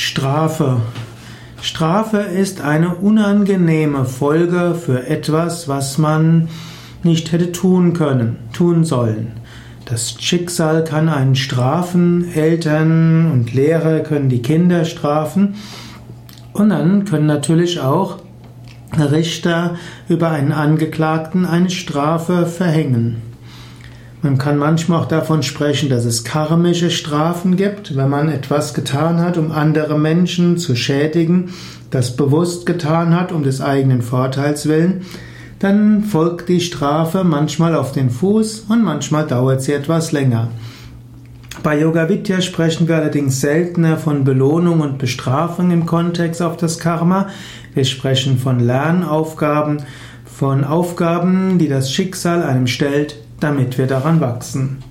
Strafe. Strafe ist eine unangenehme Folge für etwas, was man nicht hätte tun können, tun sollen. Das Schicksal kann einen strafen, Eltern und Lehrer können die Kinder strafen und dann können natürlich auch Richter über einen Angeklagten eine Strafe verhängen. Man kann manchmal auch davon sprechen, dass es karmische Strafen gibt, wenn man etwas getan hat, um andere Menschen zu schädigen, das bewusst getan hat, um des eigenen Vorteils willen, dann folgt die Strafe manchmal auf den Fuß und manchmal dauert sie etwas länger. Bei Yoga Vidya sprechen wir allerdings seltener von Belohnung und Bestrafung im Kontext auf das Karma. Wir sprechen von Lernaufgaben, von Aufgaben, die das Schicksal einem stellt, damit wir daran wachsen.